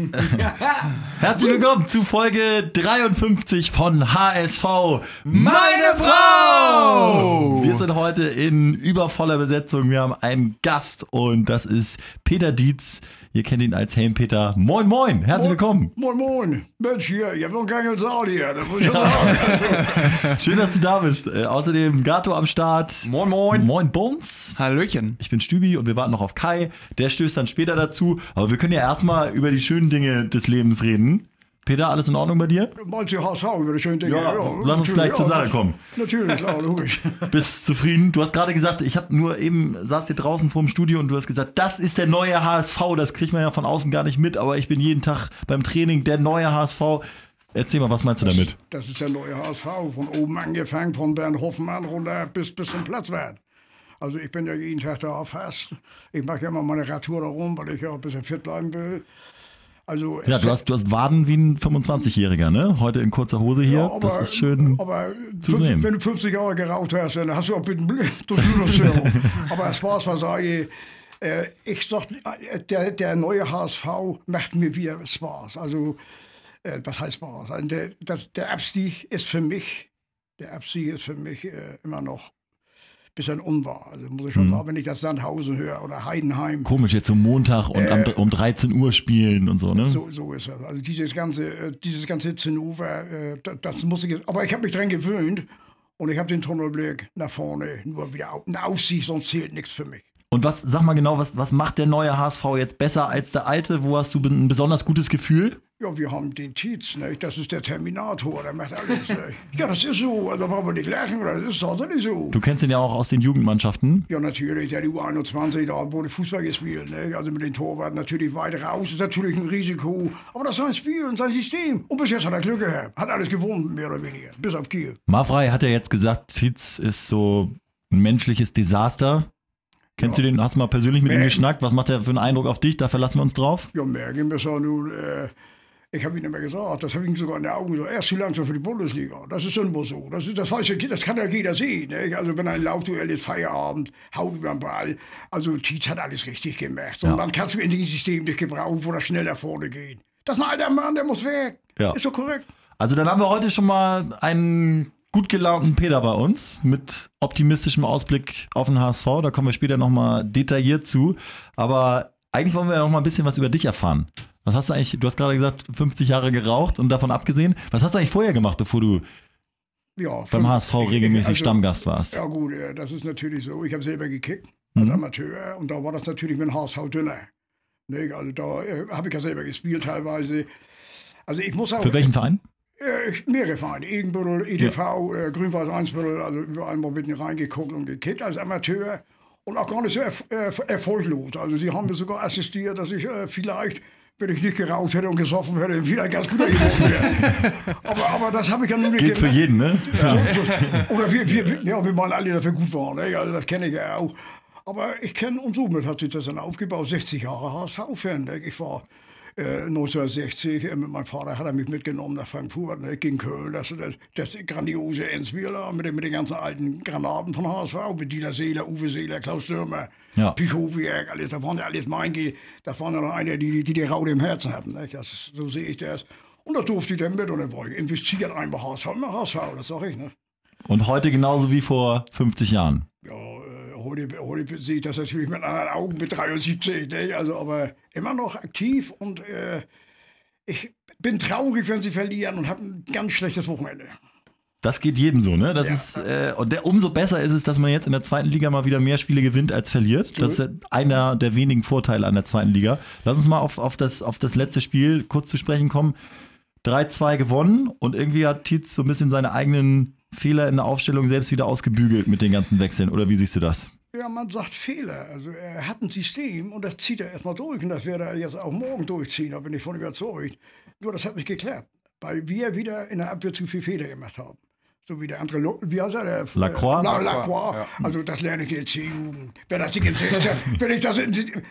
Herzlich willkommen zu Folge 53 von HSV Meine Frau! Wir sind heute in übervoller Besetzung. Wir haben einen Gast und das ist Peter Dietz. Ihr kennt ihn als Helmpeter. Moin, moin, herzlich willkommen. Moin, moin. Mensch, hier, ihr habt noch keinen Saal hier, das muss ich schon sagen. Schön, dass du da bist. Äh, außerdem Gato am Start. Moin, moin. Moin, Bones. Hallöchen. Ich bin Stübi und wir warten noch auf Kai. Der stößt dann später dazu. Aber wir können ja erstmal über die schönen Dinge des Lebens reden. Peter, alles in Ordnung bei dir? Meinst du HSV über die schönen Dinge? Ja, lass uns gleich zur ja. Sache kommen. Natürlich, klar, logisch. Bist zufrieden? Du hast gerade gesagt, ich habe nur eben, saß hier draußen vorm Studio und du hast gesagt, das ist der neue HSV. Das kriegt man ja von außen gar nicht mit, aber ich bin jeden Tag beim Training der neue HSV. Erzähl mal, was meinst du damit? Das ist der neue HSV, von oben angefangen, von Bernd Hoffmann runter bis, bis zum Platzwert. Also ich bin ja jeden Tag da fast. Ich mache ja immer meine Radtour da rum, weil ich ja ein bisschen fit bleiben will. Also Ja, du hast, du hast Waden wie ein 25-Jähriger, ne? Heute in kurzer Hose hier. Ja, aber- das ist schön. Aber zu 50, sehen. wenn du 50 Jahre geraucht hast, dann hast du auch mit dem Durchblutungsstörung. aber Spaß beiseite. Äh, ich sag, äh, der, der neue HSV macht mir wieder Spaß. Also, äh, was heißt Spaß? Also der, das, der Abstieg ist für mich, der Abstieg ist für mich äh, immer noch ein bisschen unwahr. Also muss ich schon Mhm. sagen, wenn ich das Sandhausen höre oder Heidenheim. Komisch, jetzt so Montag und am, um 13 Uhr spielen und so, ne? So, so ist das. Also dieses ganze, äh, dieses ganze Zinnober, äh, da- das muss ich jetzt, aber ich habe mich dran gewöhnt und ich habe den Tunnelblick nach vorne, nur wieder au- ein Aufsicht, sonst zählt nichts für mich. Und was, sag mal genau, was, was macht der neue HSV jetzt besser als der alte? Wo hast du ein besonders gutes Gefühl? Ja, wir haben den Tietz, nicht? das ist der Terminator, der macht alles. Nicht? Ja, das ist so, also da brauchen wir nicht lachen, oder? das ist tatsächlich so. Du kennst ihn ja auch aus den Jugendmannschaften. Ja, natürlich, der U21, da wurde Fußball gespielt, nicht? also mit den Torwarten natürlich weit raus, ist natürlich ein Risiko, aber das ist sein Spiel und sein System. Und bis jetzt hat er Glück gehabt, hat alles gewonnen, mehr oder weniger, bis auf Kiel. Mavrei hat ja jetzt gesagt, Titz ist so ein menschliches Desaster. Kennst du den? Hast du mal persönlich mit ihm Nee. geschnackt? Was macht er für einen Eindruck auf dich? Da verlassen wir uns drauf. Ja, merken wir auch nun. Äh, ich habe ihm immer gesagt, das habe ich ihm sogar in den Augen gesagt, er ist langsam für die Bundesliga. Das ist immer so. Das, ist, das, weiß ja, das kann ja jeder sehen. Ne? Also wenn ein Laufduell ist, Feierabend, haut über den Ball. Also Tietz hat alles richtig gemacht. Und dann kannst du in diesem System dich gebrauchen, wo das schnell nach vorne geht. Das ist ein alter Mann, der muss weg. Ja. Ist doch korrekt. Also dann haben wir heute schon mal einen gut gelaunten Peter bei uns mit optimistischem Ausblick auf den HSV. Da kommen wir später nochmal detailliert zu. Aber eigentlich wollen wir ja noch mal ein bisschen was über dich erfahren. Was hast du eigentlich, du hast gerade gesagt, 50 Jahre geraucht und davon abgesehen, was hast du eigentlich vorher gemacht, bevor du Ja, beim HSV regelmäßig also- Stammgast warst? Ja gut, das ist natürlich so. Ich habe selber gekickt als Mhm. Amateur und da war das natürlich mit dem HSV dünner. Ne? Also da äh, habe ich ja selber gespielt teilweise. Also ich muss auch... Für welchen Verein? Äh, mehrere Vereine. Egenbüttel, EDV, äh, Grünweiß Einsbüttel, also überall mal mit reingeguckt und gekickt als Amateur. Und auch gar nicht so erf äh, erfolglos. Also sie haben mir sogar assistiert, dass ich äh, vielleicht, wenn ich nicht geraucht hätte und gesoffen hätte, wieder ganz guter geworden wäre. aber, aber das habe ich ja nun nicht Geht für jeden, ne? Oder wir, wir, ja, wir meinen alle, wir gut waren. Ne? Also das kenne ich ja auch. Aber ich kenne, und somit hat sich das dann aufgebaut, 60 Jahre HSV-Fan. Ne? Ich war äh, 1960, äh, mit meinem Vater hat er mich mitgenommen nach Frankfurt, ne? gegen Köln. Das, das, das grandiose Ensweiler mit, den- mit den ganzen alten Granaten von HSV, mit Dieter Seeler, Uwe Seeler, Klaus Stürmer, Ja. Pichowiak, alles. Da waren ja alles mein, Ge- das waren ja noch eine, die die, die, die Raude im Herzen hatten. Ne? Das, so sehe ich das. Und da durfte ich dann mit und dann war ich investiert einmal HSV, immer HSV, das sag ich. Ne? Und heute genauso wie vor 50 Jahren. Ja, heute sehe ich das natürlich mit anderen Augen mit 73, ne? also, aber immer noch aktiv und äh, ich bin traurig, wenn sie verlieren und habe ein ganz schlechtes Wochenende. Das geht jedem so, ne? Das Ja. ist, äh, und der, umso besser ist es, dass man jetzt in der zweiten Liga mal wieder mehr Spiele gewinnt als verliert. Das ist einer der wenigen Vorteile an der zweiten Liga. Lass uns mal auf, auf, das, auf das letzte Spiel kurz zu sprechen kommen. 3-2 gewonnen und irgendwie hat Tietz so ein bisschen seine eigenen Fehler in der Aufstellung selbst wieder ausgebügelt mit den ganzen Wechseln. Oder wie siehst du das? Ja, man sagt Fehler. Also er hat ein System und das zieht er erstmal durch und das wird er jetzt auch morgen durchziehen, da bin ich von überzeugt. Nur das hat nicht geklappt, weil wir wieder in der Abwehr zu viel Fehler gemacht haben. So wie der andere, Lo- wie heißt er? Der, Lacroix? Äh, La, Lacroix. Also das lerne ich der C-Jugend. Wenn das Ding in 16, wenn ich das,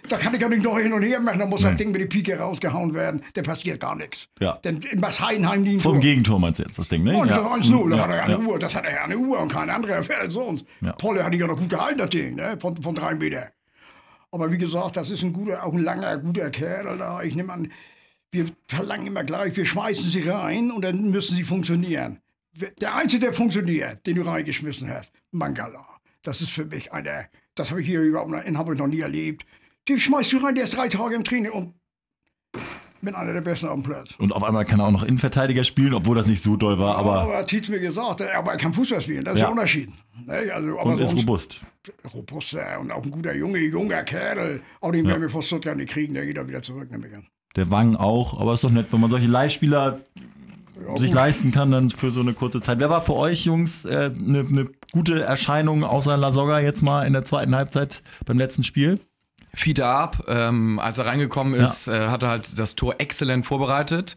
da kann ich ja nicht noch hin und her machen, dann muss das Ding mit der Pike rausgehauen werden, dann passiert gar nichts. Ja. Denn was Heidenheim liegen Vom Gegentor meinst du jetzt das Ding, ne? und das 1-0, da Ja, hat er ja ja. eine Uhr, das hat er ja eine Uhr und kein anderer fährt als sonst. Ja. Polle hat ihn ja noch gut gehalten, das Ding, ne? von, von drei Meter. Aber wie gesagt, das ist ein guter, auch ein langer, guter Kerl da. Ich nehme an, wir verlangen immer gleich, wir schmeißen sie rein und dann müssen sie funktionieren. Der Einzige, der funktioniert, den du reingeschmissen hast, Mangala. Das ist für mich einer, das habe ich hier überhaupt in Hamburg noch nie erlebt. Den schmeißt du rein, der ist drei Tage im Training und bin einer der Besten auf dem Platz. Und auf einmal kann er auch noch Innenverteidiger spielen, obwohl das nicht so doll war. Aber, ja, aber hat Tietz mir gesagt, aber er kann Fußball spielen, das ist ja. der Unterschied. Ne? Also, und ist robust. Robust und auch ein guter Junge, junger Kerl. Auch den ja. werden wir vor Stuttgart nicht kriegen, der geht da wieder zurück. Der Wang auch, aber ist doch nett, wenn man solche Leihspieler ja, sich leisten kann, dann für so eine kurze Zeit. Wer war für euch, Jungs, eine äh, ne, ne gute Erscheinung außer Lasogga jetzt mal in der zweiten Halbzeit beim letzten Spiel? Fiete Ab, ähm, als er reingekommen ist, ja. äh, hat er halt das Tor exzellent vorbereitet.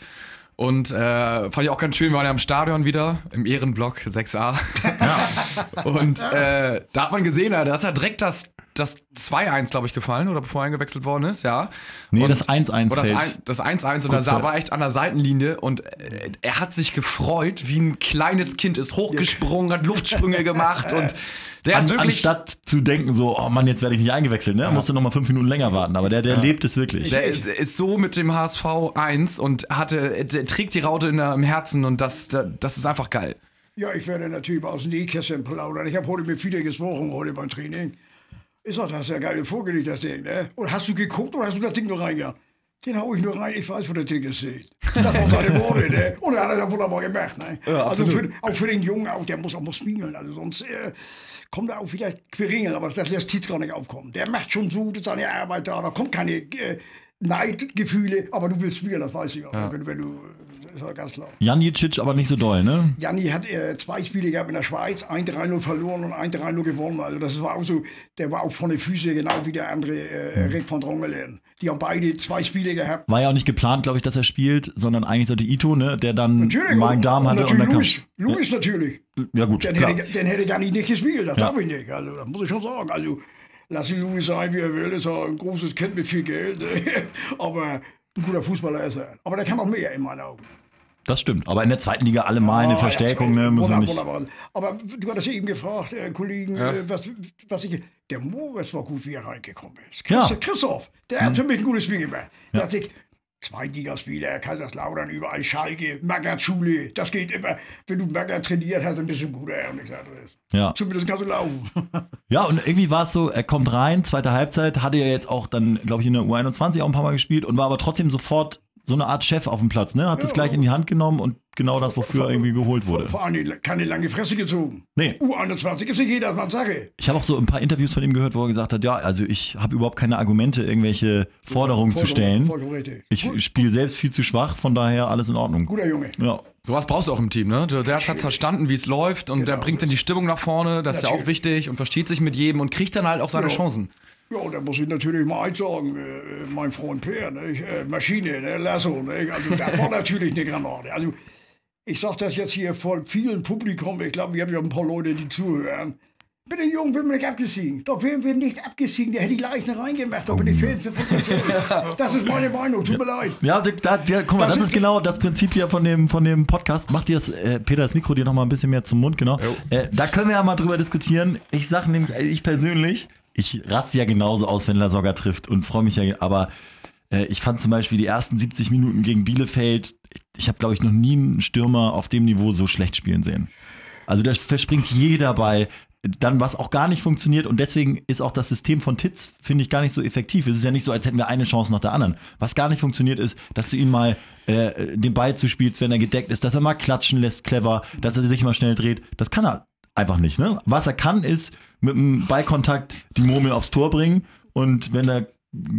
Und äh, fand ich auch ganz schön, wir waren ja im Stadion wieder, im Ehrenblock 6a. Ja. Und äh, da hat man gesehen, da ist er direkt das das 2-1, glaube ich, gefallen, oder bevor er eingewechselt worden ist, ja. Nee, und, das 1-1 Oder das 1-1 und da war echt an der Seitenlinie und äh, er hat sich gefreut, wie ein kleines Kind ist hochgesprungen, hat Luftsprünge gemacht und der An, ist wirklich. Anstatt zu denken, so, oh Mann, jetzt werde ich nicht eingewechselt, ne? Ja. Musst du noch mal fünf Minuten länger warten. Aber der, der ja. lebt es wirklich. Der ist so mit dem HSV 1 und hatte, der trägt die Raute in der, im Herzen und das, das ist einfach geil. Ja, ich werde natürlich aus dem Nähkästchen plaudern. Ich habe heute mit viele gesprochen, heute beim Training. Ich sag, das hast ja geil vorgelegt, das Ding, ne? Und hast du geguckt oder hast du das Ding nur reingegangen? Den hau ich nur rein, ich weiß, wo der Ding ist. Das waren seine Worte, ne? Und er hat das wunderbar gemacht, ne? Ja, also für, auch für den Jungen, auch, der muss auch mal spiegeln, also sonst äh, kommt er auch vielleicht querringen, aber das lässt Tietz gar nicht aufkommen. Der macht schon so seine Arbeit da, da kommt keine äh, Neidgefühle, aber du willst spielen, das weiß ich auch, ja. wenn, wenn du ist ja ganz klar. Janicic aber nicht so doll, ne? Janni hat äh, zwei Spiele gehabt in der Schweiz, ein 3-0 verloren und ein 3-0 gewonnen. Also das war auch so, der war auch von den Füßen genau wie der andere äh, mhm. Rick von Drongelen. Die haben beide zwei Spiele gehabt. War ja auch nicht geplant, glaube ich, dass er spielt, sondern eigentlich sollte Ito, ne, der dann Magen-Darm hatte. Und, dann Luis, Luis ja. natürlich. Ja gut, Den klar. hätte, den hätte Janni nicht gespielt, das ja. darf ich nicht. Also das muss ich schon sagen. Also lass ihn Louis sein, wie er will, ist er ein großes Kind mit viel Geld. Aber ein guter Fußballer ist er. Aber der kann auch mehr in meinen Augen. Das stimmt, aber in der zweiten Liga alle mal eine Verstärkung. Ja, ne, müssen nicht. Wunderbar. Aber du hattest eben gefragt, äh, Kollegen, ja. äh, was, was ich. Der Moritz war gut, wie er reingekommen ist. Christ, ja. Christoph, der hm. hat für mich ein gutes Spiel gemacht. Der hat sich Zweitligaspieler, Kaiserslautern, überall Schalke, Maggert-Schule, das geht immer. Wenn du Maggert trainiert hast, ein guter und nichts anderes. Ja. Zumindest kannst du laufen. ja, und irgendwie war es so, er kommt rein, zweite Halbzeit, hatte ja jetzt auch dann, glaube ich, in der U21 auch ein paar Mal gespielt und war aber trotzdem sofort so eine Art Chef auf dem Platz, ne? Hat ja, das gleich in die Hand genommen und genau das, wofür er irgendwie geholt wurde. Vor allem keine lange Fresse gezogen. Nee. U21 ist nicht jeder was Sache. Ich habe auch so ein paar Interviews von ihm gehört, wo er gesagt hat, ja, also ich habe überhaupt keine Argumente, irgendwelche Forderungen ja, zu stellen. Ich spiele selbst viel zu schwach, von daher alles in Ordnung. Guter Junge. Ja. Sowas brauchst du auch im Team, ne? Der, der hat verstanden, wie es läuft und genau. der bringt dann die Stimmung nach vorne, das Natürlich. ist ja auch wichtig und versteht sich mit jedem und kriegt dann halt auch seine ja. Chancen. Ja, da muss ich natürlich mal eins sagen, äh, mein Freund Per, ne? äh, Maschine, ne? Lasso, ne? also da war natürlich eine Granate. Also ich sage das jetzt hier vor vielen Publikum, ich glaube, wir haben ja ein paar Leute, die zuhören. Bitte, Jungen, wir nicht abgesiegen. Doch wären wir nicht abgesiegen, der hätte die Leichen reingemacht. Doch bin ich von Das ist meine Meinung, tut mir leid. Ja, da, da, guck mal, das, das ist genau das Prinzip hier von dem, von dem Podcast. Macht dir das, äh, Peter, das Mikro dir noch mal ein bisschen mehr zum Mund, genau. Äh, da können wir ja mal drüber diskutieren. Ich sage nämlich, ich persönlich, ich raste ja genauso aus, wenn Lasogga trifft und freue mich ja, aber äh, ich fand zum Beispiel die ersten 70 Minuten gegen Bielefeld, ich, ich habe, glaube ich, noch nie einen Stürmer auf dem Niveau so schlecht spielen sehen. Also da verspringt jeder bei, dann was auch gar nicht funktioniert und deswegen ist auch das System von Titz, finde ich, gar nicht so effektiv. Es ist ja nicht so, als hätten wir eine Chance nach der anderen. Was gar nicht funktioniert ist, dass du ihn mal äh, den Ball zuspielst, wenn er gedeckt ist, dass er mal klatschen lässt, clever, dass er sich mal schnell dreht. Das kann er einfach nicht. Ne? Was er kann, ist mit dem Ballkontakt die Murmel aufs Tor bringen und wenn er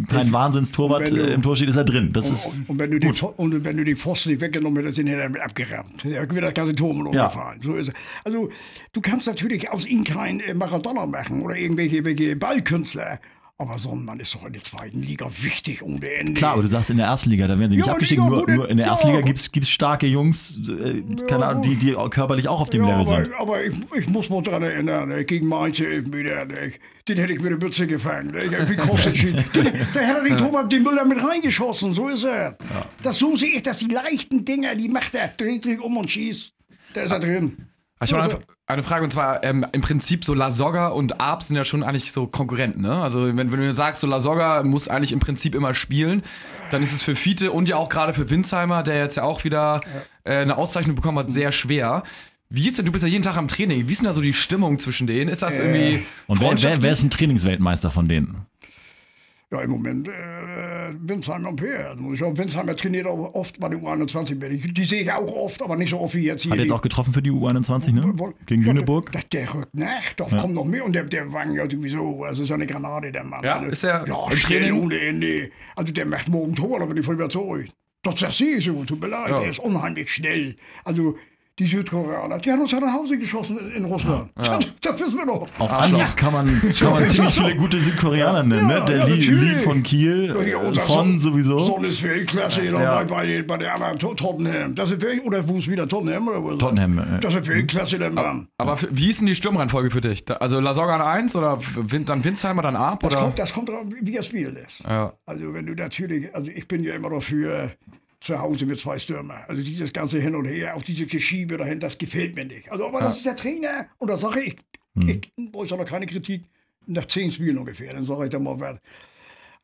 kein Wahnsinnstorwart du, im Tor steht, ist er drin. Das und, ist und, wenn du gut. Die, und wenn du die Pfosten nicht weggenommen hättest, sind er damit abgerammt. Er wird das ganze Tor mit umgefallen. Ja. So ist. Also du kannst natürlich aus ihm kein äh, Maradona machen oder irgendwelche Ballkünstler. Aber Sonnenmann ist doch in der zweiten Liga wichtig ohne Ende. Klar, aber du sagst in der ersten Liga, da werden sie nicht ja, abgestiegen. Nur, nur, in der ersten ja, Liga gibt es starke Jungs, äh, keine Ahnung, die, die körperlich auch auf dem Level aber, sind. Aber ich, ich muss mal daran erinnern, ne, gegen Mainz ne, den hätte ich mit der Mütze gefangen. Wie Kostic. da hätte den Torwart den Müller mit reingeschossen, so ist er. Das so sehe ich, dass die leichten Dinger, die macht er, dreht, dreht um und schießt. Da ist er drin. Ich habe eine, eine Frage und zwar ähm, im Prinzip so La Soga und Arp sind ja schon eigentlich so Konkurrenten, ne? Also wenn, wenn du jetzt sagst, so La Soga muss eigentlich im Prinzip immer spielen, dann ist es für Fiete und ja auch gerade für Winsheimer, der jetzt ja auch wieder äh, eine Auszeichnung bekommen hat, sehr schwer. Wie ist denn, du bist ja jeden Tag am Training, wie ist denn da so die Stimmung zwischen denen? Ist das irgendwie. Und wer, wer, wer ist ein Trainingsweltmeister von denen? Ja, im Moment äh, Winsheimer und Peer. Winsheimer trainiert auch oft bei den U21 mit. Die sehe ich auch oft, aber nicht so oft wie jetzt hier. Hat jetzt auch getroffen für die U21, ne? Gegen ja, Lüneburg? Der, der rückt nach, da ja. kommt noch mehr und der, der Wang ja sowieso, also so eine Granate, der Mann. Ja, also, ist er ja, schnell ohne Ende. Also der macht morgen Tor, da bin ich voll überzeugt. Das, das sehe ich so, tut mir leid, Ja. der ist unheimlich schnell. Also die Südkoreaner, die haben uns ja nach Hause geschossen in, in Russland. Ja. Das, das wissen wir doch. Auf Anhieb kann man, kann man ziemlich viele gute Südkoreaner nennen, Ja, ne? Der ja, Lee. Lee von Kiel, Ja, äh, das Son sowieso. Son ist Weltklasse ja. Ja. bei, bei, bei der anderen To- Tottenham. Das ist Welt, oder wo ist wieder Tottenham? Oder wo Tottenham, Das, ja. das ist Weltklasse, der Mann. Aber für, wie ist denn die Sturmreihenfolge für dich? Also La Soga an 1 oder dann Winsheimer, dann Arp? Das Oder? kommt, das kommt drauf, wie er spielen lässt. Ja. Also wenn du natürlich, also ich bin ja immer dafür zu Hause mit zwei Stürmer. Also dieses ganze Hin und Her, auch diese Geschiebe dahin, das gefällt mir nicht. Also aber das ist der Trainer und da sage ich, ich äußere noch keine Kritik nach zehn Spielen ungefähr, dann sage ich dann mal was.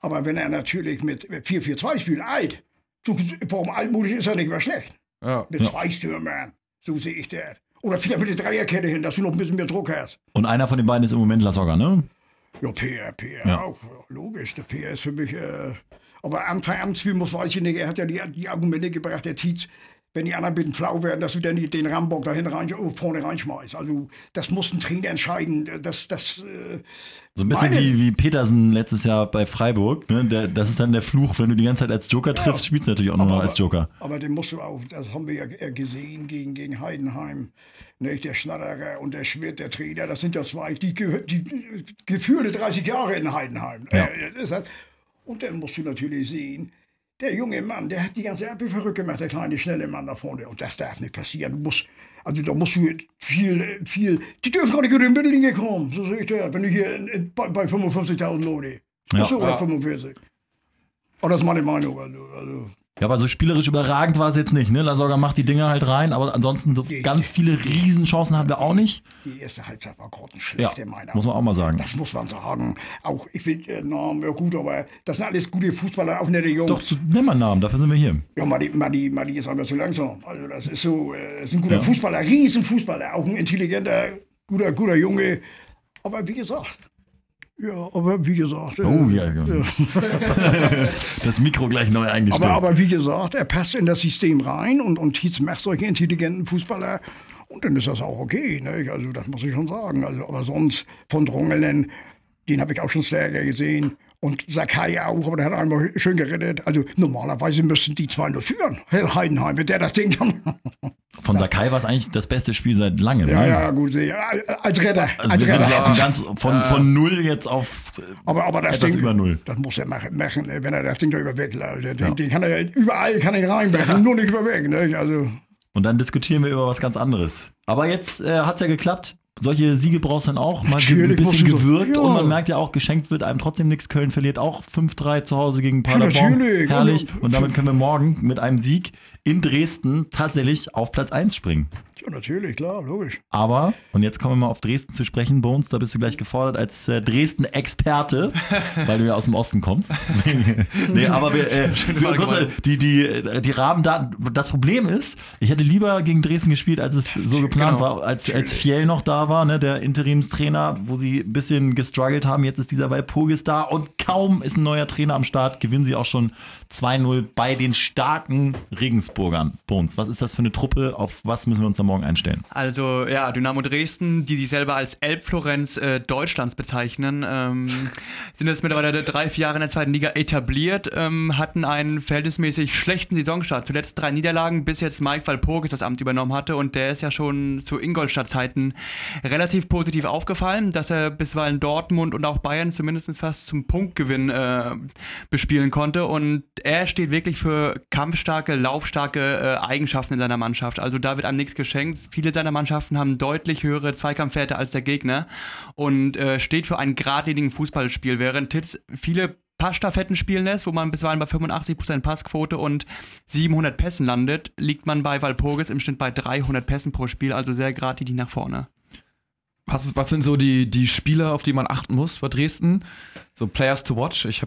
Aber wenn er natürlich mit 4-4-2 spielt, alt, so, warum altmodisch ist er nicht mehr schlecht. Ja. Mit zwei Stürmern, so sehe ich das. Oder vielleicht mit der Dreierkette hin, dass du noch ein bisschen mehr Druck hast. Und einer von den beiden ist im Moment Lasogga, ne? Ja, PR, PR Ja. auch. Ja, Logisch, der PR ist für mich. Äh, aber am Amtsspiel muss weiß ich nicht. Er hat ja die, die Argumente gebracht, der Tietz, wenn die anderen bisschen flau werden, dass du dann den Rambock da rein, oh, vorne reinschmeißt. Also, das muss ein Trainer entscheiden. Das, das, äh, So ein bisschen Meine- wie, wie Petersen letztes Jahr bei Freiburg. Ne? Der, das ist dann der Fluch, wenn du die ganze Zeit als Joker triffst, spielst du natürlich auch nur noch als Joker. Aber den musst du auch, das haben wir ja äh, gesehen gegen, gegen Heidenheim. Nicht? Der Schnatterer und der Schmidt, der Trainer, das sind ja zwei, die, die, die geführte 30 Jahre in Heidenheim. Ja. Äh, das heißt, und dann musst du natürlich sehen, der junge Mann, der hat die ganze Abwehr verrückt gemacht, der kleine, schnelle Mann da vorne. Und das darf nicht passieren. Du musst, also da musst du viel, viel, die dürfen gar nicht über die Mittellinie kommen. So sehe ich das. Wenn du hier in, in, bei, bei 55.000 Leute. Ja. Achso, oder Ja. 45. Aber das ist meine Meinung. Also, also. Ja, aber so spielerisch überragend war es jetzt nicht. Ne? Lasogga macht die Dinger halt rein, aber ansonsten so ganz viele Riesenchancen hatten wir auch nicht. Die erste Halbzeit war Ja, grottenschlecht in meiner muss man auch mal sagen. Das muss man sagen. Auch, ich will äh, Namen, ja gut, aber das sind alles gute Fußballer, auch nette Jungs. Doch, nimm mal Namen, dafür sind wir hier. Ja, Madi, Madi, Madi ist einfach zu langsam. Also das ist so, äh, ist ein guter Ja. Fußballer, Riesenfußballer, auch ein intelligenter, guter, guter Junge. Aber wie gesagt, ja, aber wie gesagt. äh, Oh ja, ja. das Mikro gleich neu eingestellt. Aber, aber wie gesagt, er passt in das System rein und, und Tietz macht solche intelligenten Fußballer. Und dann ist das auch okay. Ne? Also das muss ich schon sagen. Also, aber sonst von Drongelen, den habe ich auch schon stärker gesehen. Und Sakai auch, aber der hat einmal schön gerettet. Also normalerweise müssten die zwei nur führen. Herr Heidenheim, mit der das Ding dann. Von Sakai war es eigentlich das beste Spiel seit langem. ja, ne? ja, gut. Als Retter. Also als wir sind Retter. ja ganz, von, von null jetzt auf Aber, aber das etwas Ding, über null. das muss er machen, wenn er das Ding da überwegläuft. Den, den kann er überall kann er ihn reinbrechen, nur nicht überweg. Ne? Also, Und dann diskutieren wir über was ganz anderes. Aber jetzt äh, hat es ja geklappt. Solche Siege brauchst du dann auch. Mal ge- ein Natürlich bisschen du so- gewürgt ja. und man merkt ja auch, geschenkt wird einem trotzdem nichts. Köln verliert auch 5-3 zu Hause gegen Paderborn. natürlich. Herrlich. Und damit können wir morgen mit einem Sieg in Dresden tatsächlich auf Platz 1 springen. ja, natürlich, klar, logisch. Aber, und jetzt kommen wir mal auf Dresden zu sprechen, Bones, da bist du gleich gefordert als äh, Dresden-Experte, weil du ja aus dem Osten kommst. nee, aber wir, äh, kurz, die, die, äh, die Rahmendaten, das Problem ist, ich hätte lieber gegen Dresden gespielt, als es so geplant Genau. war, als, als Fjell noch da war, ne, der Interimstrainer, wo sie ein bisschen gestruggelt haben. Jetzt ist dieser Walpurgis da und kaum ist ein neuer Trainer am Start, gewinnen sie auch schon 2-0 bei den starken Regensburgern. Bones, was ist das für eine Truppe? Auf was müssen wir uns da morgen einstellen? Also ja, Dynamo Dresden, die sich selber als Elbflorenz äh, Deutschlands bezeichnen, ähm, sind jetzt mittlerweile drei, vier Jahre in der zweiten Liga etabliert, ähm, hatten einen verhältnismäßig schlechten Saisonstart. Zuletzt drei Niederlagen, bis jetzt Mike Walpurgis das Amt übernommen hatte und der ist ja schon zu Ingolstadt-Zeiten relativ positiv aufgefallen, dass er bisweilen Dortmund und auch Bayern zumindest fast zum Punktgewinn äh, bespielen konnte und er steht wirklich für kampfstarke, laufstarke äh, Eigenschaften in seiner Mannschaft. Also da wird einem nichts geschenkt. Viele seiner Mannschaften haben deutlich höhere Zweikampfwerte als der Gegner und äh, steht für einen geradlinigen Fußballspiel, während Titz viele Passstaffetten spielen lässt, wo man bisweilen bei 85% Passquote und 700 Pässen landet, liegt man bei Walpurgis im Schnitt bei 300 Pässen pro Spiel, also sehr geradlinig nach vorne. Was, was sind so die, die Spieler, auf die man achten muss bei Dresden? So Players to watch. Ich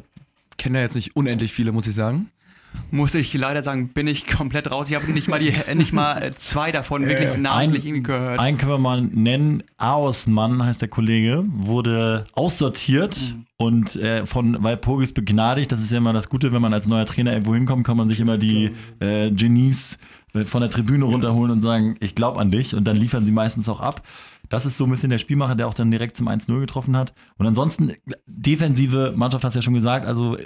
kenne ja jetzt nicht unendlich viele, muss ich sagen muss ich leider sagen, bin ich komplett raus. Ich habe nicht mal die, nicht mal äh, zwei davon wirklich äh, namentlich ein, gehört. Einen können wir mal nennen. Aosmann heißt der Kollege, wurde aussortiert mhm. und äh, von Walpurgis begnadigt. Das ist ja immer das Gute, wenn man als neuer Trainer irgendwo hinkommt, kann man sich immer die äh, Genies äh, von der Tribüne runterholen und sagen, ich glaube an dich. Und dann liefern sie meistens auch ab. Das ist so ein bisschen der Spielmacher, der auch dann direkt zum 1-0 getroffen hat. Und ansonsten, defensive Mannschaft hast du ja schon gesagt, also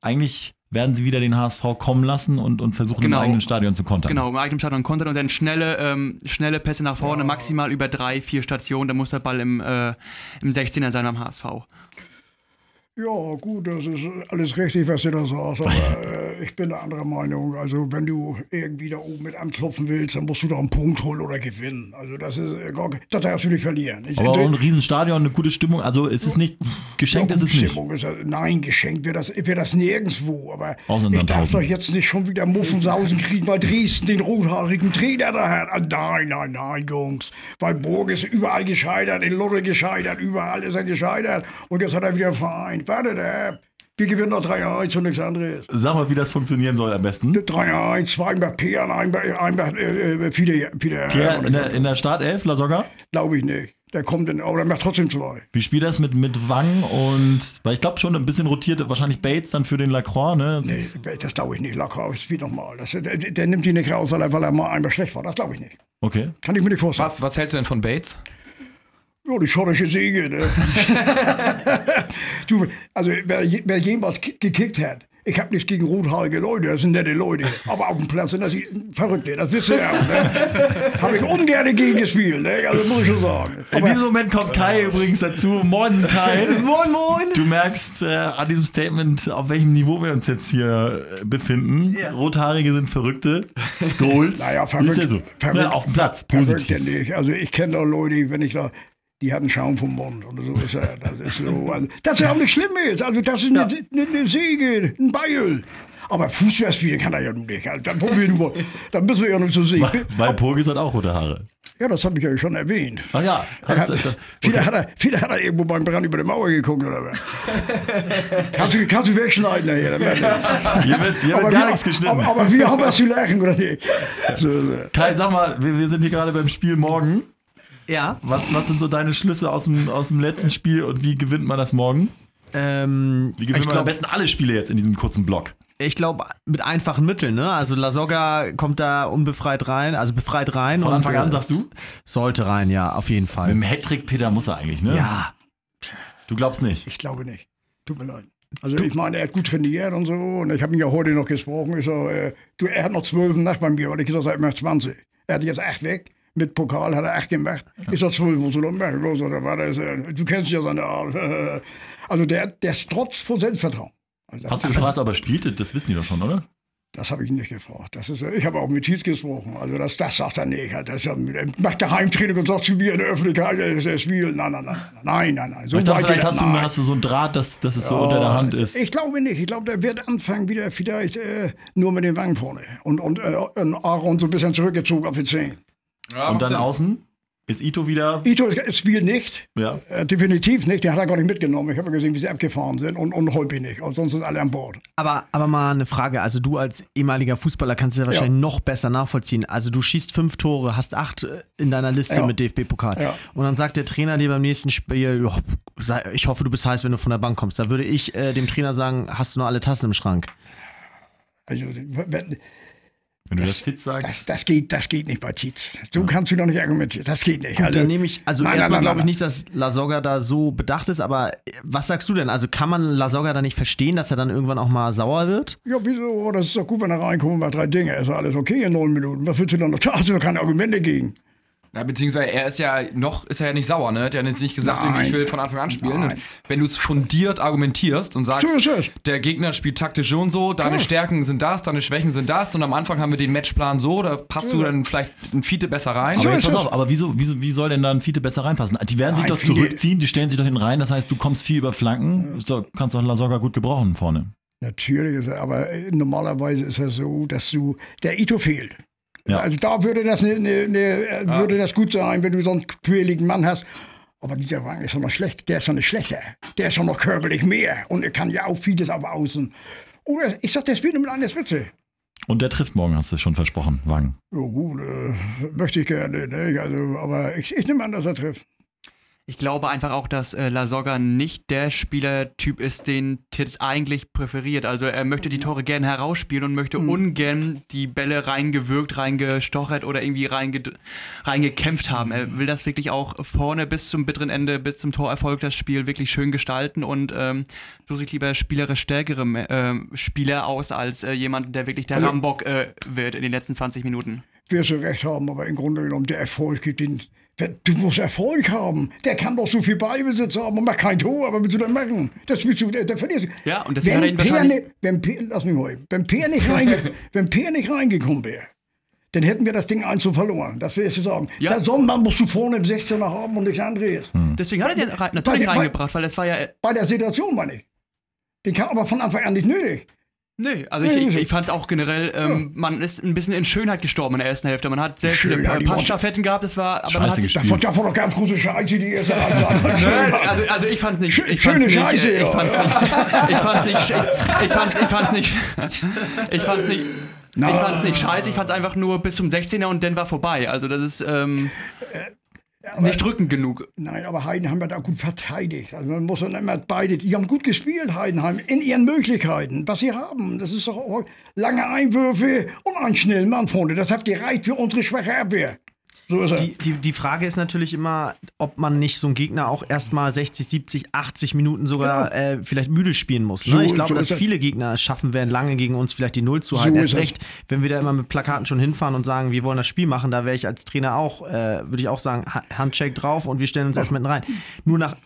eigentlich werden sie wieder den HSV kommen lassen und, und versuchen genau. im eigenen Stadion zu kontern. Genau, im eigenen Stadion kontern und dann schnelle, ähm, schnelle Pässe nach vorne, ja. maximal über drei, vier Stationen. Da muss der Ball im, äh, im 16er sein am HSV. Ja, gut, das ist alles richtig, was du da sagst, aber äh, ich bin der anderer Meinung. Also, wenn du irgendwie da oben mit anklopfen willst, dann musst du da einen Punkt holen oder gewinnen. Also, das ist äh, das darfst du nicht verlieren. Ich, aber auch ein Riesenstadion, eine gute Stimmung. Also, ist es nicht geschenkt, ja, ist es nicht. Ist, nein, geschenkt wäre das, wär das nirgendwo. Aber ich darf doch jetzt nicht schon wieder Muffensausen kriegen, weil Dresden den rothaarigen Trainer da hat. Ah, nein, nein, nein, Jungs. Weil Burg ist überall gescheitert, in Lorre gescheitert, überall ist er gescheitert. Und jetzt hat er wieder einen Verein warte, der, wir gewinnen noch 3-1 und nichts anderes. Sag mal, wie das funktionieren soll am besten. 3-1, zweimal Pierre, einmal, einmal äh, Fide, Fide, Pierre in der, in der Startelf, La Soga? Glaube ich nicht. Der kommt in, aber der macht trotzdem zwei. Wie spielt das mit, mit Wang und, weil ich glaube schon ein bisschen rotiert, wahrscheinlich Bates dann für den Lacroix, ne? Das nee, das glaube ich nicht. Lacroix spielt nochmal. Der, der nimmt die nicht raus, weil er, weil er mal einmal schlecht war. Das glaube ich nicht. Okay. Kann ich mir nicht vorstellen. Was, was hältst du denn von Bates? Ja, die schottische Säge. Ne? du, also wer, wer jemals gekickt hat, ich habe nichts gegen rothaarige Leute, das sind nette Leute. Aber auf dem Platz sind das Verrückte, das wisst ihr ja. Ne? habe ich ungern gegen gespielt, ne? also muss ich schon sagen. Aber In diesem Moment kommt Kai übrigens dazu. Moin, Kai. moin, moin. Du merkst äh, an diesem Statement, auf welchem Niveau wir uns jetzt hier äh, befinden. Ja. Rothaarige sind Verrückte. Skulls. naja, verrückt, ja so. verrückt, auf dem Platz, positiv. Nicht. Also ich kenne da Leute, wenn ich da die hatten Schaum vom Mund. Und so ist er. Das ist so. Also, das ist ja auch nicht schlimm ist. Also, das ist eine, eine, eine Säge, ein Beil. Aber Fußball spielen kann er ja nun nicht. Also, dann probieren wir. Dann müssen wir ja noch so sehen. Weil, weil Pogis hat auch rote Haare. Ja, das habe ich ja schon erwähnt. Ach ja. Hat, okay. viele, hat er, viele hat er irgendwo beim Brand über die Mauer geguckt oder was? kannst, du, kannst du wegschneiden nachher. Hier wird, hier wird gar nichts geschnitten. Aber, aber wir haben was zu lachen, oder nicht? So, so. Kai, sag mal, wir, wir sind hier gerade beim Spiel morgen. Ja. Was, was sind so deine Schlüsse aus dem, aus dem letzten Spiel und wie gewinnt man das morgen? Ähm, wie gewinnt man glaub, am besten alle Spiele jetzt in diesem kurzen Block? Ich glaube, mit einfachen Mitteln, ne? Also Lasogga kommt da unbefreit rein, also befreit rein. Von Anfang und, an, äh, sagst du? Sollte rein, ja, auf jeden Fall. Mit dem Hattrick Peter muss er eigentlich, ne? Ja. Du glaubst nicht? Ich glaube nicht. Tut mir leid. Also du? ich meine, er hat gut trainiert und so. Und ich habe ihn ja heute noch gesprochen. Ich so, äh, du, er hat noch zwölf nach bei mir, weil ich gesagt habe, er hat 20. Er hat jetzt echt weg mit Pokal hat er echt gemacht. Ist das wohl, wo so los oder war das, Du kennst ja seine Art. Also der, der strotzt vor Selbstvertrauen. Also Hast du gefragt, ob er spielt? Das wissen die doch schon, oder? Das habe ich nicht gefragt. Das ist, ich habe auch mit Tietz gesprochen. Also das, das sagt er nicht. Das er macht der Heimtraining und sagt zu mir in der Öffentlichkeit, er ist Spiel. Nein, nein, nein, nein, nein, nein. So ich dachte, vielleicht hast du, hast du so einen Draht, dass, dass es so unter der Hand ist. Ich glaube nicht. Ich glaube, der wird anfangen wieder vielleicht äh, nur mit den Wangen vorne und, und, äh, und Aaron so ein bisschen zurückgezogen auf die Zehen. Ja, und dann Sinn. außen? Ist Ito wieder. Ito spielt nicht. Ja. Äh, definitiv nicht. Den hat er gar nicht mitgenommen. Ich habe gesehen, wie sie abgefahren sind. Und, und Holpi nicht. Und sonst sind alle an Bord. Aber, aber mal eine Frage. Also, du als ehemaliger Fußballer kannst es ja wahrscheinlich ja. noch besser nachvollziehen. Also, du schießt fünf Tore, hast acht in deiner Liste ja. mit DFB-Pokal. Ja. Und dann sagt der Trainer dir beim nächsten Spiel: Ich hoffe, du bist heiß, wenn du von der Bank kommst. Da würde ich äh, dem Trainer sagen: Hast du noch alle Tassen im Schrank? Also, wenn wenn du das, das Titz sagst. Das, das, geht, das geht nicht bei Titz. So ja. kannst du doch nicht argumentieren. Das geht nicht. Gut, also, dann nehme ich, also nein, erstmal glaube ich nicht, dass La Soga da so bedacht ist, aber was sagst du denn? Also kann man La Soga da nicht verstehen, dass er dann irgendwann auch mal sauer wird? Ja, wieso? Das ist doch gut, wenn er reinkommt und macht drei Dinge. Ist alles okay in neun Minuten. Was willst du dann noch? Da hast du doch keine Argumente gegen. Ja, beziehungsweise er ist ja noch, ist er ja nicht sauer, ne? Der hat jetzt nicht gesagt, ich will von Anfang an spielen. Nein. Und wenn du es fundiert argumentierst und sagst, ist es. der Gegner spielt taktisch so und so, deine Klar. Stärken sind das, deine Schwächen sind das und am Anfang haben wir den Matchplan so, da passt du dann vielleicht ein Fiete besser rein. Aber So jetzt pass auf, aber wieso, wieso, wie soll denn da ein Fiete besser reinpassen? Die werden sich Nein, doch Fiete- zurückziehen, die stellen sich doch hinten rein, das heißt, du kommst viel über Flanken, ist doch, kannst doch Lasogga gut gebrauchen vorne. Natürlich ist er, aber normalerweise ist es so, dass du, der Ito fehlt. Ja. Also da würde das, ne, ne, äh, würde das gut sein, wenn du so einen quäligen Mann hast. Aber dieser Wagen ist doch noch schlecht, der ist doch nicht schlechter. Der ist doch noch körperlich mehr und er kann ja auch vieles auf Außen. Oder ich sag, der spielt mit einer Spitze. Und der trifft morgen, hast du schon versprochen, Wang. Ja gut, äh, möchte ich gerne, ne? also, aber ich, ich nehme an, dass er trifft. Ich glaube einfach auch, dass äh, Lasogga nicht der Spielertyp ist, den Titz eigentlich präferiert. Also er möchte die Tore gerne herausspielen und möchte ungern die Bälle reingewirkt, reingestochert oder irgendwie reinge reingekämpft haben. Er will das wirklich auch vorne bis zum bitteren Ende, bis zum Torerfolg das Spiel wirklich schön gestalten und ähm, sucht sich lieber spielerisch stärkere ähm, Spieler aus als äh, jemand, der wirklich der Also- Rambock äh, wird in den letzten 20 Minuten. wirst du recht haben, aber im Grunde genommen, der Erfolg gibt ihn. Du musst Erfolg haben. Der kann doch so viel Beibesitz haben und macht kein Tor, aber willst du das machen? Das willst du, der, der verlierst. Ja, und hat er wenn ihn Peer, ne, wenn Peer, lass mich mal, wenn Peer nicht, reinge, wenn Peer nicht reingekommen wäre, dann hätten wir das Ding 1 zu verloren. Das will ich dir sagen. Ja. Der Sonnenmann musst du vorne im 16er haben und nichts anderes. Deswegen hat er den natürlich Bei- reingebracht, weil es war ja Bei der Situation meine ich. Den kann aber von Anfang an nicht nötig. Nee, also ich, ich, ich fand es auch generell, ähm, man ist ein bisschen in Schönheit gestorben in der ersten Hälfte. Man hat sehr viele Schönheit, die Passstaffetten gehabt, das war, aber man hat Scheiße sich, gespielt. Davon, davon noch ganz große Scheiße, die erste Halbzeit. Nein, also, also ich fand's nicht, ich fand's schöne nicht, Scheiße, äh, ich ja. fand's nicht, ich fand's nicht, ich, ich fand's, ich fand's nicht, ich fand's nicht, ich fand's nicht scheiße, ich fand's einfach nur bis zum 16er und dann war vorbei. Also das ist ähm, nicht drückend genug. Nein, aber Heidenheim hat auch gut verteidigt. Also man muss dann immer beide, die haben gut gespielt, Heidenheim, in ihren Möglichkeiten, was sie haben. Das ist doch auch lange Einwürfe und einen schnellen Mann vorne. Das hat gereicht für unsere schwache Abwehr. So ist er. Die, die, die Frage ist natürlich immer, ob man nicht so einen Gegner auch erstmal 60, 70, 80 Minuten sogar äh, vielleicht müde spielen muss. Ne? So- ich glaube, so dass viele Gegner es schaffen werden, lange gegen uns vielleicht die Null zu So halten. ist Erst recht, wenn wir da immer mit Plakaten schon hinfahren und sagen, wir wollen das Spiel machen, da wäre ich als Trainer auch, äh, würde ich auch sagen, Ha- Handshake drauf und wir stellen uns erst mitten rein. Nur nach,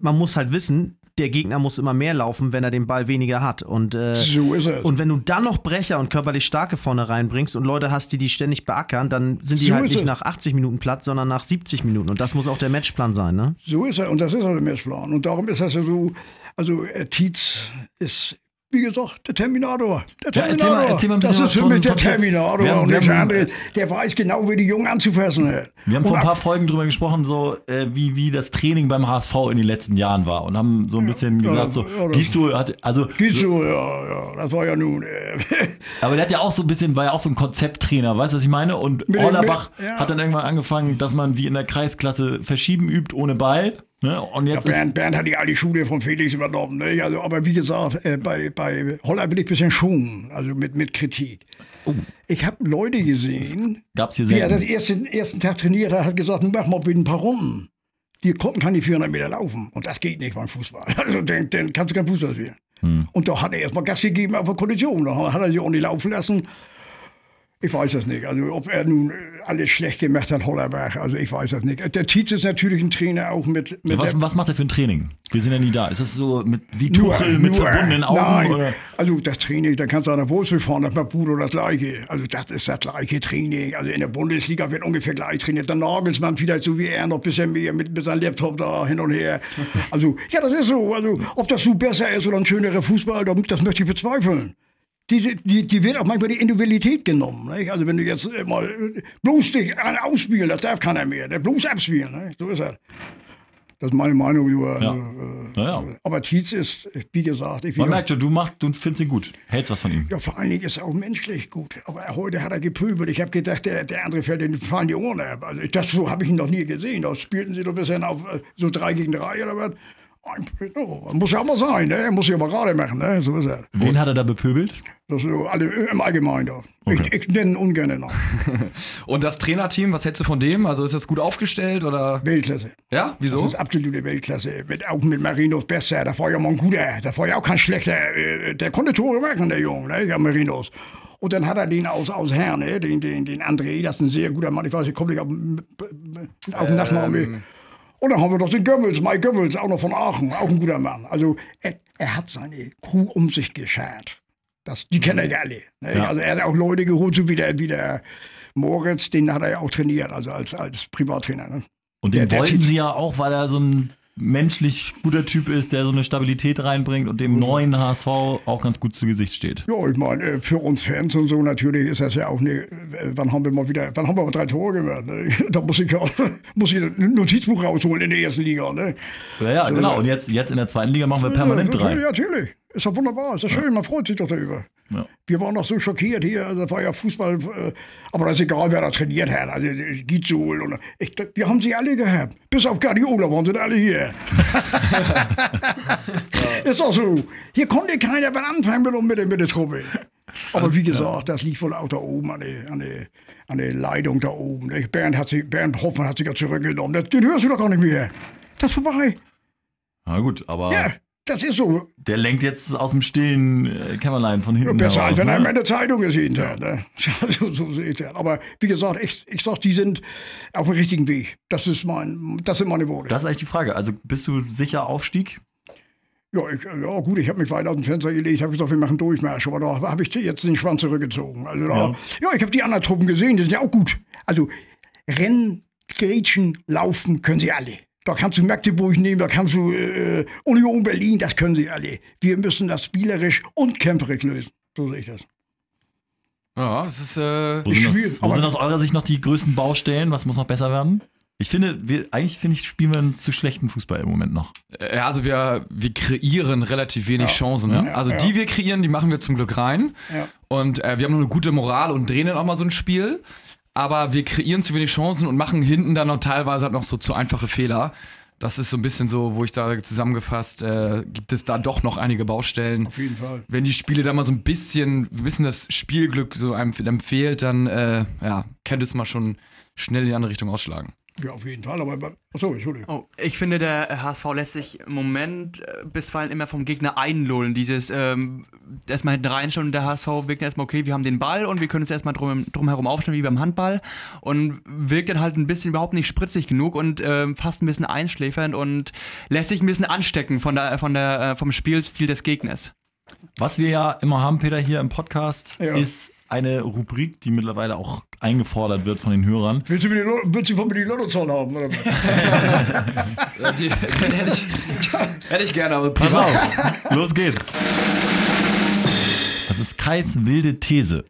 man muss halt wissen, der Gegner muss immer mehr laufen, wenn er den Ball weniger hat. Und, äh, So ist es. und wenn du dann noch Brecher und körperlich Starke vorne reinbringst und Leute hast, die die ständig beackern, dann sind die So halt nicht es. nach 80 Minuten Platz, sondern nach 70 Minuten. Und das muss auch der Matchplan sein, ne? So ist er. Und das ist also der Matchplan. Und darum ist das ja so, also äh, Tietz ist, wie gesagt, der Terminator. Der Ja, erzähl Terminator. mal- erzähl mal ein das bisschen ist für mich der. Terminator Wir haben- und nichts anderes. Der weiß genau, wie die Jungen anzufassen hat. Wir haben und vor ein paar Folgen drüber gesprochen, so äh, wie, wie das Training beim HSV in den letzten Jahren war und haben so ein bisschen gesagt, so, ja, das- Gistu hat, also, so, ja, ja, das war ja nun. Äh, aber der hat ja auch so ein bisschen, war ja auch so ein Konzepttrainer, weißt du, was ich meine? Und mit- ja. hat dann irgendwann angefangen, dass man wie in der Kreisklasse verschieben übt ohne Ball. Ne? Und Ja, jetzt ist, Bernd, Bernd hat die alte Schule von Felix übernommen. Ne? Also, aber wie gesagt, äh, bei, bei Holler bin ich ein bisschen schon, also mit, mit Kritik. Ich habe Leute gesehen, gab's hier wie er das selten. ersten, Tag trainiert hat, hat gesagt, mach mal bitte ein paar Runden. Die konnten keine 400 Meter laufen. Und das geht nicht beim Fußball. Also dann, dann kannst du kein Fußball spielen. Hm. Und da hat er erstmal Gas gegeben auf der Kondition. Da hat er sich auch nicht laufen lassen. Ich weiß das nicht. Also ob er nun äh, alles schlecht gemacht hat, Hollerberg, also ich weiß das nicht. Der Tietz ist natürlich ein Trainer auch mit, mit Was, was macht er für ein Training? Wir sind ja nie da. Ist das so mit, wie Tuchel mit verbundenen Augen? Nein, Oder? also das Training, da kannst du an der Wurzel fahren, das macht Bruder das gleiche. Also das ist das gleiche Training. Also in der Bundesliga wird ungefähr gleich trainiert. Der Nagelsmann vielleicht so wie er noch ein bisschen mehr mit, mit seinem Laptop da hin und her. Also ja, das ist so. Also ob das so besser ist oder ein schönerer Fußball, das möchte ich bezweifeln. Diese, die, die wird auch manchmal die Individualität genommen. Nicht? Also wenn du jetzt äh, mal äh, bloß dich an- ausspielen, das darf keiner mehr. Der bloß abspielen. Nicht? So ist das. Das ist meine Meinung. Nur, Ja. äh, Naja. aber Tietz ist, wie gesagt, ich Man merkt schon, du, machst, du findest ihn gut. Hältst was von ihm. ja, vor allen Dingen ist er auch menschlich gut. Aber heute hat er gepöbelt. Ich habe gedacht, der, der andere fällt den fallen die Ohren ab. Also das so habe ich ihn noch nie gesehen. Da spielten sie doch bisher auf äh, so drei gegen drei oder was. Muss ja auch mal sein, ne? Er muss ja mal gerade machen, ne? So ist er. Wen hat er da bepöbelt? Das ist so alle im Allgemeinen. Okay. Ich, ich nenne ihn ungern noch. Und das Trainerteam, was hältst du von dem? Also ist das gut aufgestellt oder? Weltklasse. Ja, Das wieso? ist absolute Weltklasse. Mit, auch mit Marinos Besser. Da war ja mal ein guter. Da war ja auch kein schlechter. äh, Der konnte Tore machen, der Junge, ne? Ja, Marinos. Und dann hat er den aus, aus Herne, den, den, den André, das ist ein sehr guter Mann, ich weiß, ich komme nicht auf, auf den Nachnamen. Und dann haben wir doch den Goebbels, Mike Goebbels, auch noch von Aachen, auch ein guter Mann. Also er, er hat seine Crew um sich geschert. Das, die kennen ja alle. Ne? Ja. Also er hat auch Leute geholt, so wie der, wie der Moritz, den hat er ja auch trainiert, also als, als Privattrainer. Ne? Und den Der- der wollten Tit- sie ja auch, weil er so ein menschlich guter Typ ist, der so eine Stabilität reinbringt und dem neuen HSV auch ganz gut zu Gesicht steht. Ja, ich meine, äh, für uns Fans und so natürlich ist das ja auch eine, äh, wann haben wir mal wieder, wann haben wir mal drei Tore gemacht? Ne? Da muss ich ja muss ich ein Notizbuch rausholen in der ersten Liga. Ne? Ja, ja genau. Und jetzt, jetzt in der zweiten Liga machen wir permanent ja, drei. natürlich, natürlich. Ist doch wunderbar, ist doch schön, man freut sich doch darüber. Ja. Wir waren noch so schockiert hier, also das war ja Fußball, äh, aber das ist egal, wer da trainiert hat. Also äh, Gizol und ich, wir haben sie alle gehabt. Bis auf Guardiola waren sie alle hier. ist doch so. Hier konnte keiner was anfangen mit, mit, der- mit der Truppe. Aber wie gesagt, das liegt wohl auch da oben an der, an der, an der Leitung da oben. Bernd, hat sich, Bernd Hoffmann hat sich ja zurückgenommen. Den hörst du doch gar nicht mehr. Das ist vorbei. Na gut, aber Ja, das ist so. der lenkt jetzt aus dem stillen äh, Kämmerlein von hinten Besser heraus, als wenn er ne? in der Zeitung gesehen hat. Ne? Ja, so, so seht ihr. Aber wie gesagt, ich, ich sag, die sind auf dem richtigen Weg. Das, ist mein, das sind meine Worte. Das ist eigentlich die Frage. Also bist du sicher Aufstieg? ja, ich, ja, gut, ich habe mich weit aus dem Fenster gelegt, habe gesagt, wir machen Durchmarsch. Aber da habe ich jetzt den Schwanz zurückgezogen. Also da, Ja. ja. ich habe die anderen Truppen gesehen, die sind ja auch gut. Also Rennen, Gretchen, Laufen können sie alle. Da kannst du Magdeburg nehmen, da kannst du äh, Union Berlin, das können sie alle. Wir müssen das spielerisch und kämpferisch lösen. So sehe ich das. Ja, es ist. Äh, Wo, sind, schwierig, das, wo aber- sind aus eurer Sicht noch die größten Baustellen? Was muss noch besser werden? Ich finde, wir, eigentlich finde ich, spielen wir einen zu schlechten Fußball im Moment noch. Ja, also wir, wir kreieren relativ wenig Chancen. Ja, also ja. die wir kreieren, die machen wir zum Glück rein. Ja. Und äh, wir haben nur eine gute Moral und drehen dann auch mal so ein Spiel. Aber wir kreieren zu wenig Chancen und machen hinten dann noch teilweise halt noch so zu einfache Fehler. Das ist so ein bisschen so, wo ich da zusammengefasst, äh, gibt es da doch noch einige Baustellen. Auf jeden Fall. Wenn die Spiele da mal so ein bisschen, wir wissen, das Spielglück so einem, einem fehlt, dann äh, ja, könnte es mal schon schnell in die andere Richtung ausschlagen. Ja, auf jeden Fall. Aber, achso, Entschuldigung. Oh, ich finde, der HSV lässt sich im Moment äh, bisweilen immer vom Gegner einlullen. Dieses ähm, erstmal hinten reinschauen und der HSV wirkt erstmal, okay, wir haben den Ball und wir können es erstmal drum, drumherum aufstellen wie beim Handball und wirkt dann halt ein bisschen überhaupt nicht spritzig genug und ähm, fast ein bisschen einschläfernd und lässt sich ein bisschen anstecken von der, von der, äh, vom Spielstil des Gegners. Was wir ja immer haben, Peter, hier im Podcast, Ja. ist eine Rubrik, die mittlerweile auch eingefordert wird von den Hörern. Willst du, mir die, Lo- willst du von mir die Lottozahl haben? Oder? was? Die, hätte, ich, hätte ich gerne, aber Pass auf, los geht's. Das ist Kais wilde These.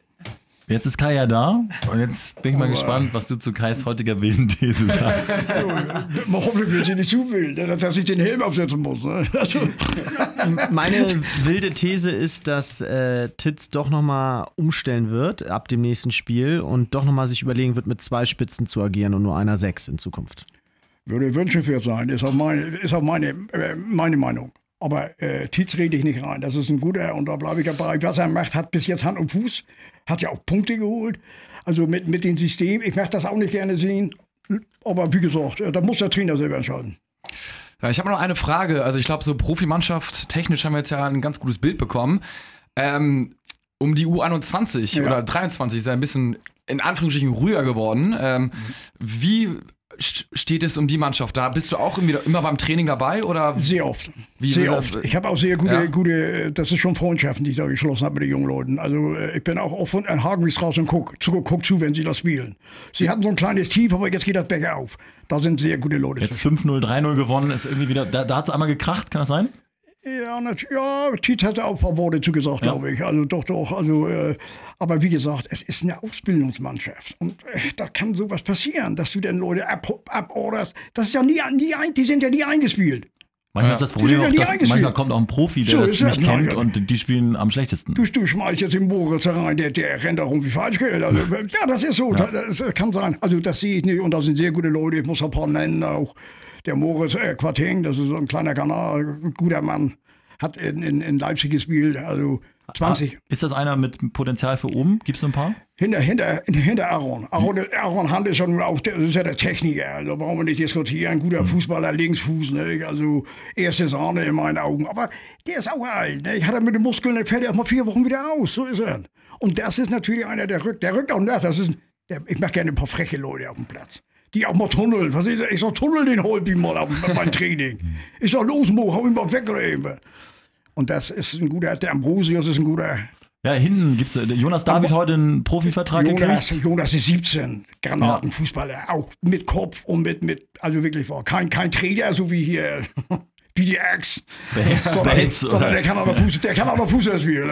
Jetzt ist Kai ja da und jetzt bin ich mal gespannt, was du zu Kais heutiger wilden These sagst. Hoffentlich will sie nicht zu wild, ne, dass ich den Helm aufsetzen muss. Ne? Also, Meine wilde These ist, dass äh, Titz doch nochmal umstellen wird ab dem nächsten Spiel und doch nochmal sich überlegen wird, mit zwei Spitzen zu agieren und nur einer Sechs in Zukunft. würde wünschenswert sein, ist auch meine, ist auch meine, äh, meine Meinung. Aber äh, Tietz rede ich nicht rein. Das ist ein guter und da bleibe ich dabei. Was er macht, hat bis jetzt Hand und Fuß, hat ja auch Punkte geholt. Also mit, mit dem System, ich möchte das auch nicht gerne sehen. Aber wie gesagt, äh, da muss der Trainer selber entscheiden. Ja, ich habe noch eine Frage. Also ich glaube, so Profimannschaft, technisch haben wir jetzt ja ein ganz gutes Bild bekommen. Ähm, um die U21 Ja. oder 23 ist ja ein bisschen in Anführungsstrichen ruhiger geworden. Ähm, Wie steht es um die Mannschaft da? Bist du auch immer, immer beim Training dabei oder? Sehr oft. Wie sehr oft. Ich habe auch sehr gute, Ja. gute, das ist schon Freundschaften, die ich da geschlossen habe mit den jungen Leuten. Also äh, ich bin auch offen an Hagenwies raus und guck, zu, guck zu, wenn sie das spielen. Sie hatten so ein kleines Tief, aber jetzt geht das Becher auf. Da sind sehr gute Leute. Jetzt 5-0, 3-0 gewonnen, ist irgendwie wieder, da, da hat es einmal gekracht, kann das sein? Ja, ja, Tietz hat auch ein paar Worte zugesagt, Ja. glaube ich. Also doch, doch. Also, äh, aber wie gesagt, es ist eine Ausbildungsmannschaft. Und äh, da kann sowas passieren, dass du dann Leute ab, aborderst. Das ist ja nie, nie ein, die sind ja nie eingespielt. Manchmal ist das Problem ja auch, nie dass manchmal kommt auch ein Profi, der So das ist das, nicht kennt ja. und die spielen am schlechtesten. Du, du schmeißt jetzt den Moritz rein, der, der rennt da rum wie Falschgeld. Also, ja, das ist so. Das, das kann sein. Also das sehe ich nicht. Und da sind sehr gute Leute. Ich muss ein paar nennen. Auch der Moritz äh, Quateng, das ist so ein kleiner Kanal, guter Mann. Hat in, in, in Leipzig gespielt. Also 20. Ist das einer mit Potenzial für oben? Gibt es ein paar? Hinter, hinter, hinter Aaron. Aaron, Aaron Hand ist ja nun auch der, das ist ja der Techniker. Also brauchen wir nicht diskutieren. Guter Fußballer, Linksfuß. Ne? Also erste Sahne in meinen Augen. Aber der ist auch alt. Ne? Hat er mit den Muskeln, dann fällt er erst mal vier Wochen wieder aus. So ist er. Und das ist natürlich einer, der rückt, der rückt auch nach. Das ist, der, ich mache gerne ein paar freche Leute auf dem Platz. Die auch mal tunneln. Was ich, ich sag, tunnel den holt ich mal auf mein Training. Ich sag, los, Mo, hau ihn mal weg oder eben. Und das ist ein guter, der Ambrosius ist ein guter. Ja, hinten gibt es Jonas David heute einen Profivertrag Jonas, gekriegt. Jonas ist 17, Granatenfußballer, auch mit Kopf und mit, mit also wirklich war kein, kein Trainer, so wie hier, wie die Axe, sondern, sondern der kann noch Fuß, der kann noch Fußball spielen.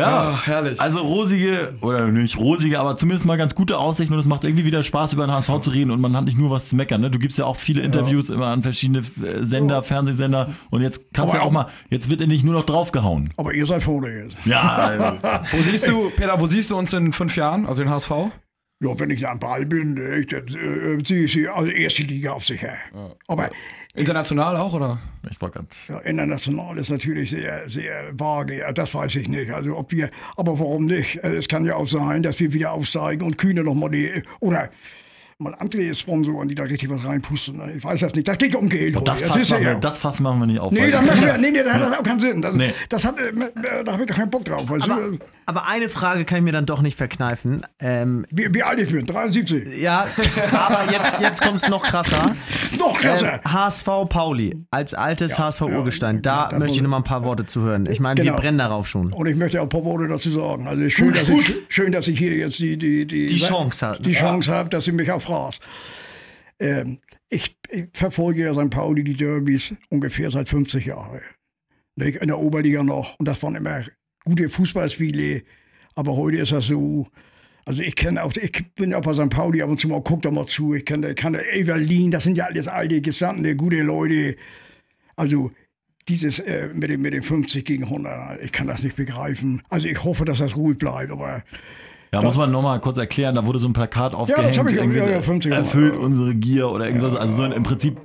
Ja, herrlich. Also rosige, oder nicht rosige, aber zumindest mal ganz gute Aussichten und es macht irgendwie wieder Spaß, über den HSV zu reden und man hat nicht nur was zu meckern. Ne? Du gibst ja auch viele Interviews immer an verschiedene äh, Sender, Fernsehsender und jetzt kannst du ja auch mal, jetzt wird endlich nur noch draufgehauen. Aber ihr seid vorne jetzt. Ja, also, Wo siehst du, Peter, wo siehst du uns in fünf Jahren, also den HSV? Ja, wenn ich am Ball bin, äh, dann äh, sehe ich sie also erste Liga auf sich her. Aber International auch, oder? ich wollte ganz. ja, international ist natürlich sehr, sehr vage. Ja, das weiß ich nicht. Also ob wir, aber warum nicht? Äh, Es kann ja auch sein, dass wir wieder aufsteigen und Kühne noch mal die oder mal andere Sponsoren, die da richtig was reinpusten. ne? Ich weiß das nicht. Das geht um Geld. Und das. Fass, ja- machen wir, das Fass machen wir nicht auf. Nee, das machen wir, nee, nee, da hat das auch keinen Sinn. Das, Nee. das hat, äh, äh, da habe ich gar keinen Bock drauf. Weißt Aber, du? Aber eine Frage kann ich mir dann doch nicht verkneifen. Ähm, Wie, wie alt ich bin, 73. ja, aber jetzt, jetzt kommt es noch krasser. Noch krasser. Ähm, HSV Pauli, als altes HSV-Urgestein, da ja, da möchte ich noch mal ein paar Worte zu hören. Ich meine, Genau. wir brennen darauf schon. Und ich möchte auch ein paar Worte dazu sagen. Also schön, dass ich, schön, dass ich hier jetzt die, die, die, Die Chance habe. die Chance habe, dass sie mich auch fragst. Ähm, ich, ich verfolge ja St. Pauli, die Derbys, ungefähr seit 50 Jahren. In der Oberliga noch. Und das waren immer gute Fußballspiele. Aber heute ist das so. Also ich kenne auch, ich bin auch bei St. Pauli ab und zu mal, guck da mal zu. Ich kenne, kenne Evelyn, das sind ja alles alte, gestandene, gute Leute. Also dieses äh, mit, den, mit den 50 gegen 100, ich kann das nicht begreifen. Also ich hoffe, dass das ruhig bleibt, aber Ja, muss man nochmal kurz erklären, da wurde so ein Plakat aufgehängt. das hab ich auch, irgendwie ja, ja, so, 50 Euro. erfüllt unsere Gier oder irgendwas. also so ein, im Prinzip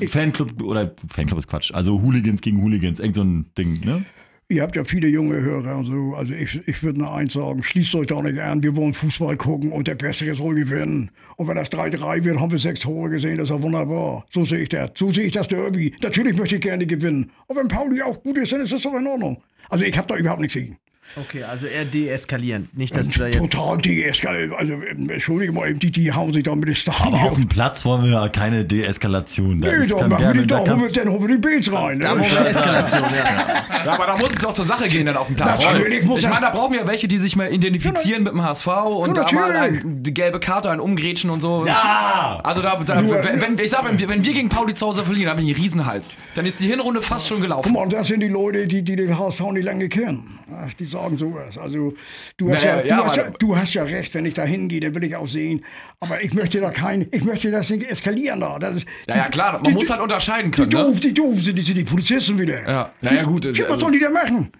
äh, Fanclub oder Fanclub ist Quatsch. Also Hooligans gegen Hooligans, irgend so ein Ding, ne? Ihr habt ja viele junge Hörer und so. Also ich, ich würde nur eins sagen, schließt euch da nicht an, wir wollen Fußball gucken und der Bessere soll gewinnen. Und wenn das 3-3 wird, haben wir sechs Tore gesehen, das ist ja wunderbar. So sehe ich das. So sehe ich das Derby. Natürlich möchte ich gerne gewinnen. Und wenn Pauli auch gut ist, dann ist das doch in Ordnung. Also ich habe da überhaupt nichts gegen. Okay, also eher deeskalieren. Nicht, dass du da jetzt. Total deeskaliert. Also, ähm, entschuldige mal, die, die hauen sich da mit dem Stadion. Aber auf dem Platz wollen wir ja keine Deeskalation. Da Nee, wir gerne- die, da da holen wir, dann holen wir die Beats rein. Da Ne? brauchen wir Eskalation, ja. Ja, aber da muss es doch zur Sache gehen dann auf dem Platz. Natürlich muss ich meine, da brauchen wir welche, die sich mal identifizieren mit dem HSV und Ja, da mal ein, die gelbe Karte ein umgrätschen und so. Ja! Also da, da Nur- wenn, ich sag, wenn wir, wenn wir gegen Pauli zu Hause verlieren, dann habe ich einen Riesenhals. Dann ist die Hinrunde fast schon Guck gelaufen. mal, und das sind die Leute, die, die den HSV nicht lange kennen. Die sagen sowas. Also, du hast, Naja, ja, du, ja, hast ja, du hast ja recht, wenn ich da hingehe, dann will ich auch sehen. Aber ich möchte da kein, ich möchte das nicht eskalieren da. Das ist, Ja, ja, klar, man muss halt unterscheiden Die können. Ne? doof, die doof sind, die sind die Polizisten wieder. Ja, ja, ja, gut, also- was sollen die da machen?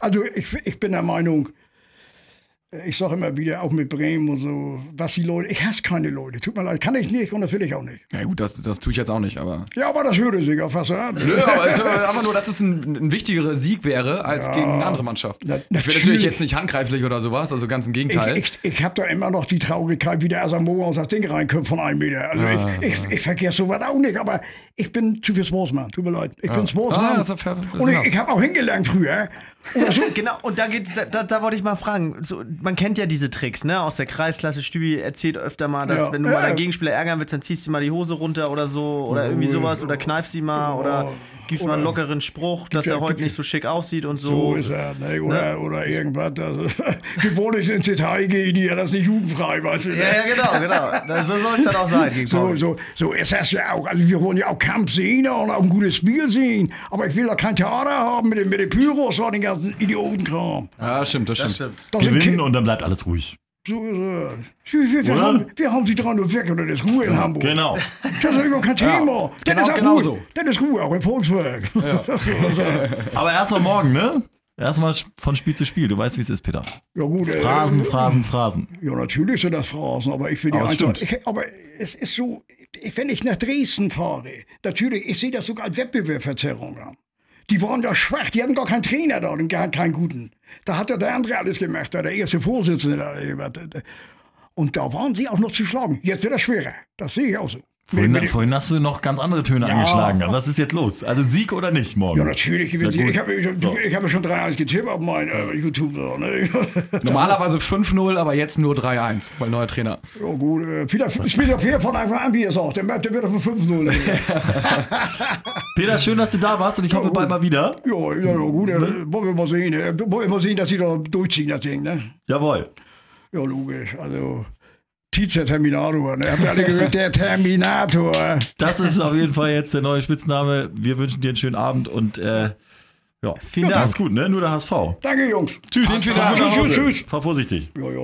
Also, ich, ich bin der Meinung, ich sage immer wieder, auch mit Bremen und so, was die Leute, ich hasse keine Leute. Tut mir leid, kann ich nicht und das will ich auch nicht. Ja gut, das, das tue ich jetzt auch nicht, aber. Ja, aber das würde sich auch fast an. Nö, aber es ist einfach nur, dass es ein, ein wichtigerer Sieg wäre als gegen eine andere Mannschaft. Na- ich will natürlich natürlich. jetzt nicht handgreiflich oder sowas, also ganz im Gegenteil. Ich, ich, ich habe da immer noch die Traurigkeit, wie der Asamoah aus das Ding reinkommt von einem Meter. Also ich, ich, ich vergesse sowas auch nicht, aber ich bin zu viel Sportsman. Tut mir leid. Ich bin Sportsman. Ah, das das ist und ich, ich habe auch hingelernt früher. Genau, und da geht's, da, da, da wollte ich mal fragen. So, man kennt ja diese Tricks, ne? Aus der Kreisklasse. Stübi erzählt öfter mal, dass Ja. wenn du Ja. mal deinen Gegenspieler ärgern willst, dann ziehst du mal die Hose runter oder so oder irgendwie sowas oder kneifst sie mal oder gibst mal einen lockeren Spruch, dass ja- er heute nicht so schick aussieht und So so. ist er. Ne? Oder, oder irgendwas. Also, wir wollen nicht ins Detail gehen hier, das ist nicht jugendfrei, weißt du. Ne? Ja, ja, genau, genau. Das, so soll es dann auch sein So, so, so ist das ja auch. Also wir wollen ja auch Kampf sehen und auch ein gutes Spiel sehen. Aber ich will da kein Theater haben mit den, mit den Pyros und den ganzen Idiotenkram. ja, das stimmt, das stimmt. Das stimmt. Das sind Gewinnen und dann bleibt alles ruhig. So ist es. Wir, wir, haben, wir haben die dran und weg oder das ist Ruhe in Hamburg. Genau. Das ist überhaupt kein Thema. ist Das genau- auch genau Ruhe. so. Das ist Ruhe, auch im Volkswagen. Aber erstmal morgen, ne? Erstmal von Spiel zu Spiel. Du weißt, wie es ist, Peter. Ja, gut, äh, Phrasen, Phrasen, Phrasen. Ja, natürlich sind das Phrasen, aber ich will die einfach. aber es ist so, ich- wenn ich nach Dresden fahre, natürlich, ich sehe das sogar als Wettbewerbsverzerrung an. Die waren da schwach, die hatten gar keinen Trainer da, und gar keinen guten. Da hat ja der andere alles gemacht, der erste Vorsitzende. Und da waren sie auch noch zu schlagen. Jetzt wird das schwerer. Das sehe ich auch so. Vorhin, vorhin hast du noch ganz andere Töne Ja. angeschlagen. Was ist jetzt los? Also Sieg oder nicht morgen? Ja, natürlich gewinnen Na sie. gut. Ich habe ich hab, ich hab ja schon 3-1 getippt auf mein äh, YouTube. So, ne? Normalerweise 5-0, aber jetzt nur 3-1, weil neuer Trainer. ja, gut. Äh, vielleicht spielt der Peer von Anfang an, wie er sagt. Der, der wird auf 5-0. Peter, schön, dass du da warst und ich hoffe bald mal wieder. ja, ja, ja, gut. Äh, wollen wir mal sehen. Äh, wollen wir mal sehen, dass sie da durchziehen, das Ding. Ne? Jawohl. Ja, logisch. Also, Tizer Terminator. Ne? Habt ihr alle gehört? Der Terminator. Das ist auf jeden Fall jetzt der neue Spitzname. Wir wünschen dir einen schönen Abend und äh, ja, Vielen ja, Dank. Mach's gut, ne? Nur der HSV. Danke, Jungs. Tschüss. Tschüss, tschüss, tschüss. Fahr vorsichtig. Ja, ja,